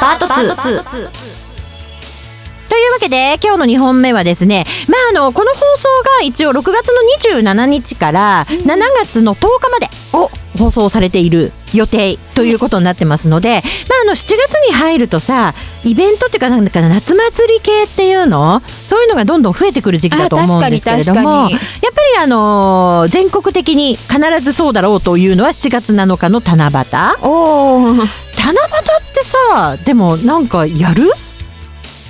パート2。というわけで今日の2本目はですね、まあ、あのこの放送が一応6月の27日から7月の10日まで放送されている予定ということになってますので、まあ、あの7月に入るとさイベントっていうかなんだか夏祭り系っていうのそういうのがどんどん増えてくる時期だと思うんですけれどもやっぱりあのー全国的に必ずそうだろうというのは7月7日の七夕七夕。ってさでもなんかやる？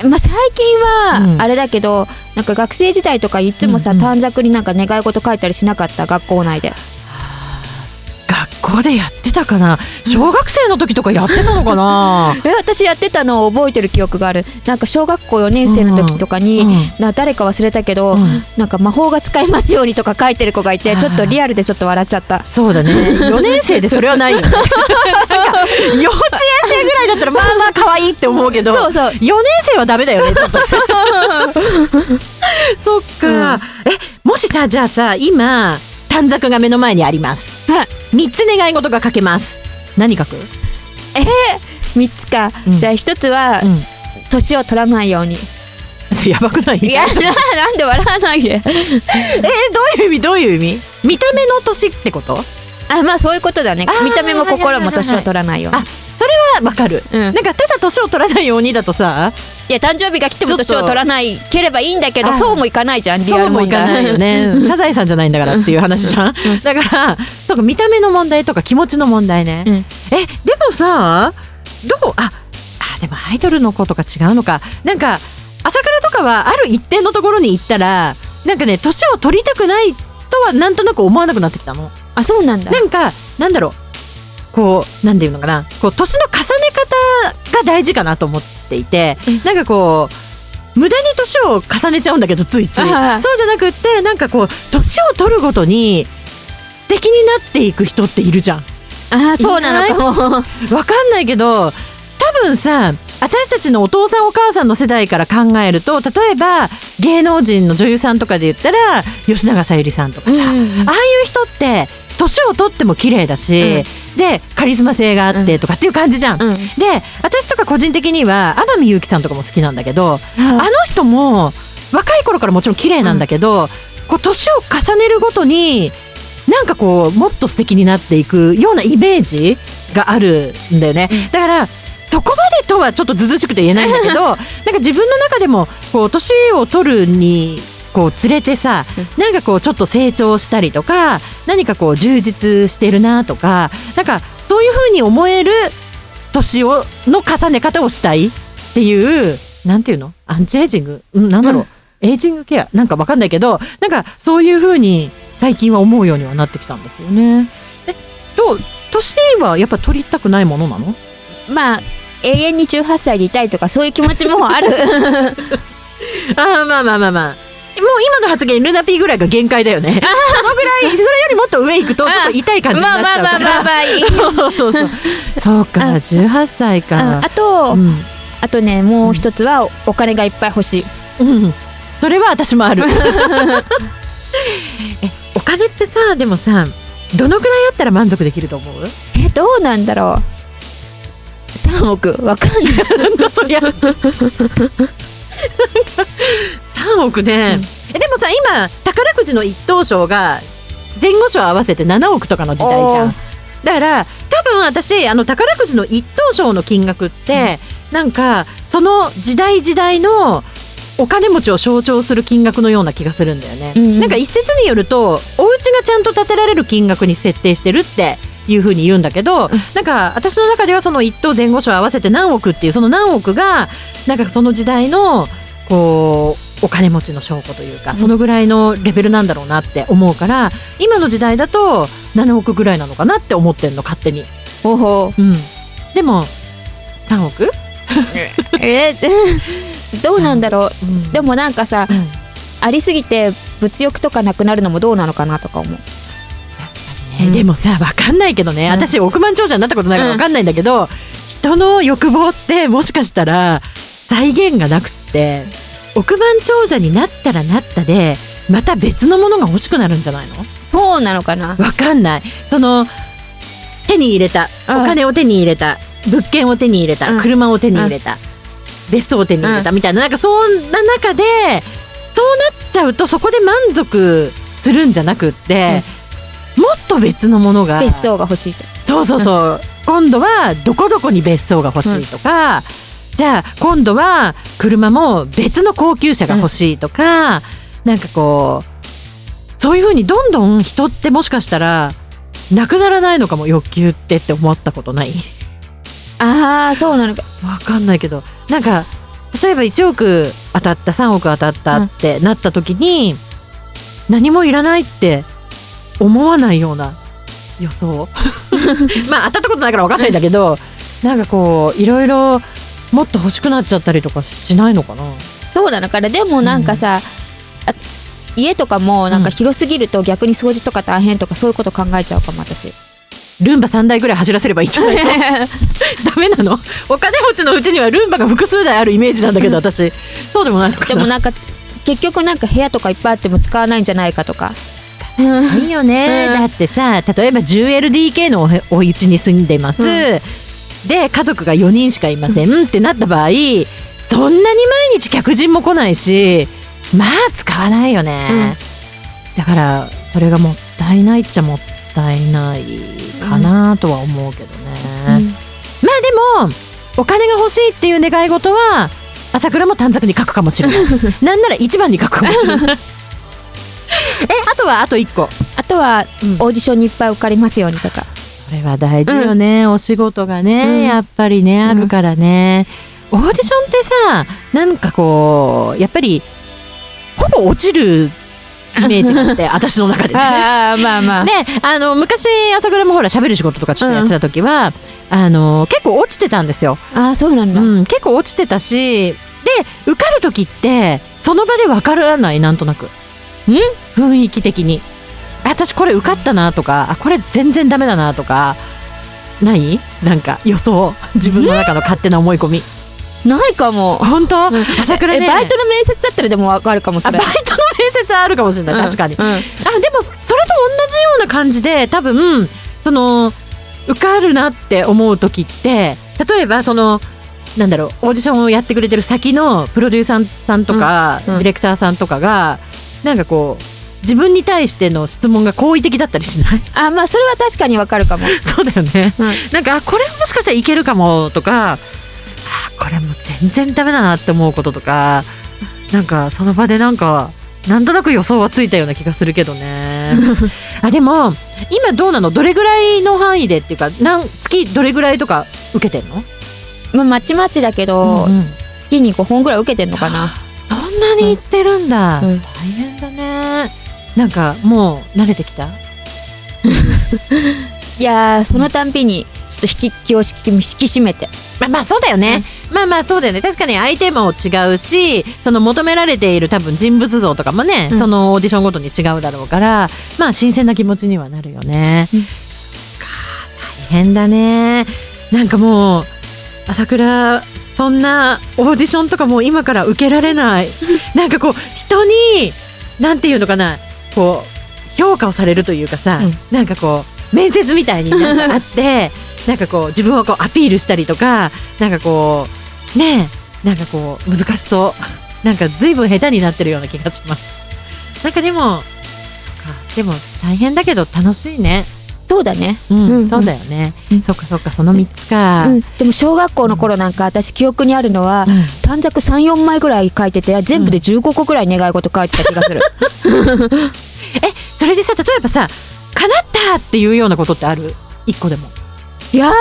まあ最近うんはあれだけど、なんか学生時代とかいつもさ、うんうん短冊になんか願い事書いたりしなかった？学校内で。学校でやってたかな？小学生の時とかやってたのかな？え私やってたのを覚えてる記憶がある。なんか小学校4年生の時とかに、うん。な誰か忘れたけど、うん。なんか魔法が使えますようにとか書いてる子がいてちょっとリアルでちょっと笑っちゃった。そうだね。4年生でそれはないよね。幼稚園生ぐらいだったらまあまあ可愛いって思うけどそうそう。4年生はダメだよねちょっと。そっか、えもしさじゃあさ今短冊が目の前にあります。はい。3つ願い事が書けます。何書く？えー、3つか、うん。じゃあ1つは、うん。年を取らないように。やばくない？いやな なんで笑わないで。えーどういう意味？どういう意味？見た目の年ってこと？あまあそういうことだね。見た目も心も年を取らないように。あそれはわかる、うん。なんかただ年を取らないようにだとさ。いや誕生日が来ても年を取らないければいいんだけどあそうもいかないじゃんリアルそうもいかないよね。サザエさんじゃないんだからっていう話じゃん。だからとか見た目の問題とか気持ちの問題ね、うん。えでもさどうああでもアイドルの子とか違うのか。なんか朝倉とかはある一定のところに行ったらなんかね年を取りたくないとはなんとなく思わなくなってきたの。あそうなんだ。なんかなんだろうこうなんていうのかな。こう年の重ね方が大事かなと思っていてなんかこう無駄に年を重ねちゃうんだけどついつい。そうじゃなくってなんかこう年を取るごとに素敵になっていく人っているじゃん。あそうなのかも。わかんないけど多分さ私たちのお父さんお母さんの世代から考えると例えば芸能人の女優さんとかで言ったら吉永小百合さんとかさ、うん。ああいう人って年を取っても綺麗だし、でカリスマ性があってとかっていう感じじゃん。うん。で私とか個人的には天海祐希さんとかも好きなんだけどああの人も若い頃からもちろん綺麗なんだけど、こう年を重ねるごとになんかこうもっと素敵になっていくようなイメージがあるんだよね。だからそこまでとはちょっとずうずうしくて言えないんだけど なんか自分の中でもこう年を取るにこう連れてさなんかこうちょっと成長したりとか何かこう充実してるなとかなんかそういうふうに思える年をの重ね方をしたいっていうなんていうの？アンチエイジング、うん、なんだろう、エイジングケア？なんかわかんないけどなんかそういうふうに最近は思うようにはなってきたんですよね。えどう？年はやっぱ取りたくないものなの？まあ永遠に18歳でいたいとかそういう気持ちもある。あーまあまあまあまあ。もう今の発言ルナピーぐらいが限界だよね。そのぐらいそれよりもっと上行くとちょっと痛い感じになっちゃうから。まあまあまあまあまあいいそうそうそう。そうか、うん18歳あかあ。と、うん、あとねもう一つはお金がいっぱい欲しいうん、それは私もある。え、お金ってさ、でもさ、どのくらいあったら満足できると思う？えどうなんだろう3億わかんない 億ね。え、でもさ、今宝くじの一等賞が前後賞合わせて7億とかの時代じゃん。だから多分私あの宝くじの一等賞の金額って、なんかその時代時代のお金持ちを象徴する金額のような気がするんだよね。うんうんなんか一説によるとお家がちゃんと建てられる金額に設定してるっていう風に言うんだけど、なんか私の中ではその一等前後賞合わせて何億っていうその何億がなんかその時代のこうお金持ちの証拠というか、うんそのぐらいのレベルなんだろうなって思うから今の時代だと7億ぐらいなのかなって思ってんの勝手に。ほうほう。ん、でも3億、う えどうなんだろう。うん。でもなんかさうん。ありすぎて物欲とかなくなるのもどうなのかなとか思う。確かにね、うん。でもさ分かんないけどね、うん。私億万長者になったことないから分かんないんだけど、人の欲望ってもしかしたら再現がなくって億万長者になったらなったでまた別のものが欲しくなるんじゃないの？そうなのかな。分かんない。その手に入れた。うん。お金を手に入れた。物件を手に入れた、うん。車を手に入れた、別荘を手に入れた。みたいな。なんかそんな中でそうなっちゃうとそこで満足するんじゃなくって、もっと別のものが。別荘が欲しいと。そうそうそう、今度はどこどこに別荘が欲しいとか、じゃあ今度は車も別の高級車が欲しいとか、なんかこうそういうふうにどんどん人ってもしかしたらなくならないのかも欲求ってって思ったことない？ああそうなのか。わかんないけど。なんか例えば1億当たった3億当たったってなった時に、何もいらないって思わないような予想？まあ当たったことないから分かんないんだけどなんかこういろいろもっと欲しくなっちゃったりとかしないのかな？そうなの。かなでもなんかさ、あ家とかもなんか広すぎると逆に掃除とか大変とかそういうこと考えちゃうかも私。ルンバ3台ぐらい走らせればいいんじゃないの？ダメなの？お金持ちのうちにはルンバが複数台あるイメージなんだけど私。そうでもないのかな？でもなんか結局なんか部屋とかいっぱいあっても使わないんじゃないかとか。いいよね、うん。だってさ例えば 10LDK のおお家に住んでます、うんで家族が4人しかいません。ってなった場合そんなに毎日客人も来ないしまあ使わないよね、だからそれがもったいないっちゃもったいないかなとは思うけどね、まあでもお金が欲しいっていう願い事は朝倉も短冊に書くかもしれない。なんなら一番に書くかもしれない。えあとはあと1個。あとはうん。オーディションにいっぱい受かりますようにとかそれは大事よね、お仕事がね、うん。やっぱりねあるからね、オーディションってさなんかこうやっぱりほぼ落ちるイメージがあって 私の中でね。ああまあまあ。であの昔朝倉もほら喋る仕事とかちょっとやってた時は、あの結構落ちてたんですよ、ああそうなんだ、うん、結構落ちてたしで受かる時ってその場で分からないなんとなく。ん？雰囲気的に。あ私これ受かったなとかあこれ全然ダメだなとかない？なんか予想？自分の中の勝手な思い込み。ないかも。本当？朝倉ね。えバイトの面接だったらでもわかるかもしれない。イトの面接はあるかもしれない、確かに。うん。うんあでもそれと同じような感じで多分その受かるなって思う時って例えばそのなんだろうオーディションをやってくれてる先のプロデューサーさんとか、うん。うん。ディレクターさんとかがなんかこう自分に対しての質問が好意的だったりしない？あまあそれは確かにわかるかも、そうだよね。うん。なんかあこれもしかしたらいけるかもとかあこれも全然ダメだなって思うこととかなんかその場でなんかなんとなく予想はついたような気がするけどね。あでも今どうなの？どれぐらいの範囲でっていうかなん月どれぐらいとか受けてんの、まあ、まちまちだけど、うんうん。月に5本ぐらい受けてんのかな。そんなに行ってるんだ、うん。大変だねなんかもう慣れてきた？いやーそのたんびにちょっと引き気を引き引き締めて。まあまあそうだよね、まあまあそうだよね。確かに相手も違うしその求められている多分人物像とかもね、うん。そのオーディションごとに違うだろうからまあ新鮮な気持ちにはなるよね、うん。か大変だね。なんかもう朝倉そんなオーディションとかもう今から受けられない。なんかこう人になんていうのかな？こう評価をされるというかさ、うん。なんかこう面接みたいになんかあって なんかこう自分をこうアピールしたりとかなんかこうねえなんかこう難しそう。なんか随分下手になってるような気がします。なんかでもでも大変だけど楽しいねそうだね、うん、うん。そうだよね、うん。そっかそっかその3つか、うん、でも小学校の頃なんか私記憶にあるのは、うん。短冊34枚ぐらい書いてて全部で15個ぐらい願い事書いてた気がする。えそれでさ例えばさ叶ったっていうようなことってある？一個でも。いや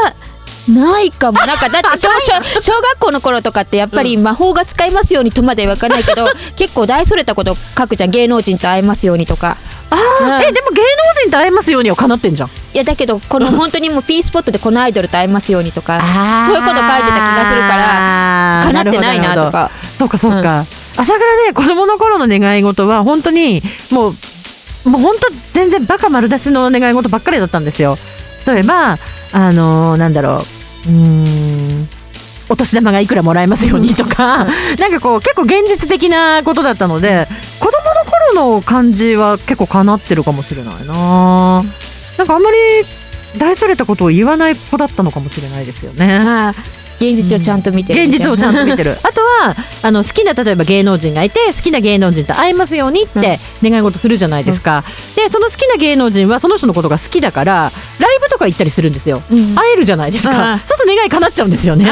ないかも。なんかだって小小小学校の頃とかってやっぱり魔法が使えますようにとまでは言わないけど結構大それたこと書くじゃん。芸能人と会えますようにとかあー、うんえでも芸能人と会えますようには叶ってんじゃん。いやだけどこの本当にもう P スポットでこのアイドルと会えますようにとかそういうこと書いてた気がするから叶ってないなとか。そうかそうか、朝倉ね子供の頃の願い事は本当にもうもう本当全然バカ丸出しの願い事ばっかりだったんですよ。例えばあのーなんだろう。うーん。お年玉がいくらもらえますようにとか、なんかこう結構現実的なことだったので子供の頃の感じは結構叶ってるかもしれないな。なんかあんまり大それたことを言わない子だったのかもしれないですよね。ああ現実をちゃんと見てる現実をちゃんと見てる。あとはあの好きな例えば芸能人がいて好きな芸能人と会えますようにって願い事するじゃないですか、でその好きな芸能人はその人のことが好きだからライブとか行ったりするんですよ、うん。会えるじゃないですあかあそうすると願い叶っちゃうんですよね。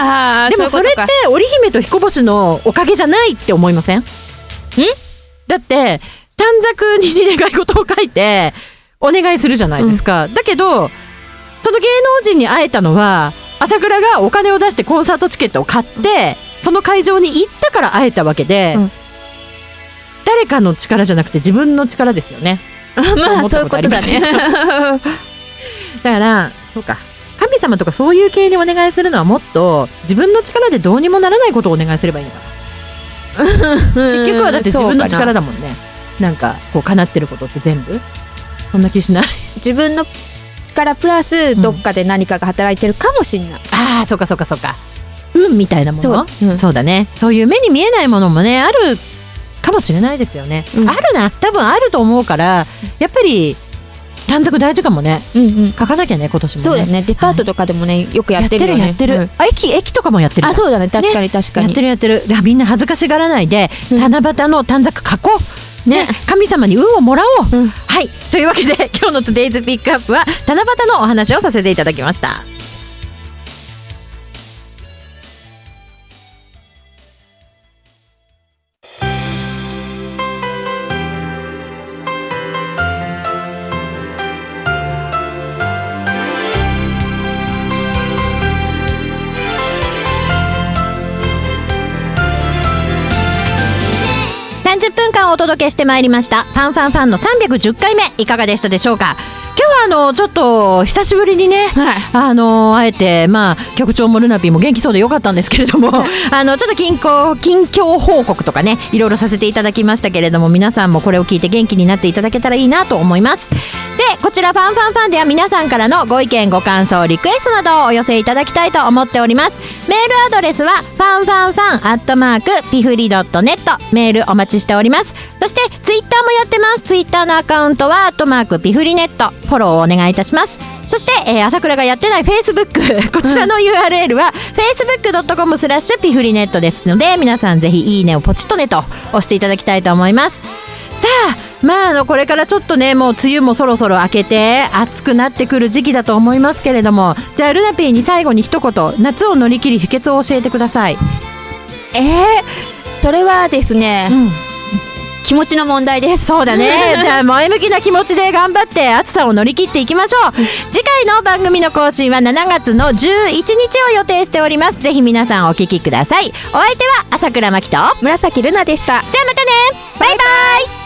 でもそれって織姫と彦星のおかげじゃないって思いません？だって短冊に願い事を書いてお願いするじゃないですか、だけどその芸能人に会えたのは朝倉がお金を出してコンサートチケットを買ってその会場に行ったから会えたわけで、うん。誰かの力じゃなくて自分の力ですよね。まあそういうことだね。だからそうか。神様とかそういう系にお願いするのはもっと自分の力でどうにもならないことをお願いすればいいのかな。結局はだって自分の力だもんねなんかこう叶ってることって全部？そんな気しない？自分の力プラスどっかで何かが働いてるかもしれない、ああそうかそうかそうか。運みたいなもの？そう。うん。そうだね。そういう目に見えないものもねあるかもしれないですよね、うん。あるな。多分あると思うからやっぱり短冊大事かもね。うんうん。書かなきゃね今年もね。そうだね。デパートとかでもね、よくやってるよね。やってるやってる、うん。あ駅駅とかもやってるあそうだね。確かに確かに、やってるやってる。みんな恥ずかしがらないで、うん。七夕の短冊書こうね。ね。神様に運をもらおう、うん。はい。というわけで今日の「Today's ピックアップは七夕のお話をさせていただきました届けしてまいりました「ファンファンファン」の310回目いかがでしたでしょうか？今日はあのちょっと久しぶりにね、はい。あのあえてまあ局長もルナピーも元気そうでよかったんですけれども あのちょっと近況近況報告とかねいろいろさせていただきましたけれども皆さんもこれを聞いて元気になっていただけたらいいなと思います。でこちらファンファンファンでは皆さんからのご意見ご感想リクエストなどをお寄せいただきたいと思っております。メールアドレスはファンファンファンアットマークピフリドットネット。メールお待ちしておりますそしてツイッターもやってます。ツイッターのアカウントはアットマークピフリネット。フォローをお願いいたします。そして、えー朝倉がやってないフェイスブックこちらの URL は facebook.com スラッシュピフリネットですので皆さんぜひいいねをポチッとねと押していただきたいと思います。さあまああのこれからちょっとねもう梅雨もそろそろ明けて暑くなってくる時期だと思いますけれどもじゃあルナピーに最後に一言夏を乗り切り秘訣を教えてください、えー、それはですね、うん、気持ちの問題です。そうだね。じゃあ前向きな気持ちで頑張って暑さを乗り切っていきましょう。次回の番組の更新は7月の11日を予定しております。ぜひ皆さんお聞きください。お相手は朝倉真希とじゃあ紫ルナでした。またね。バイバイ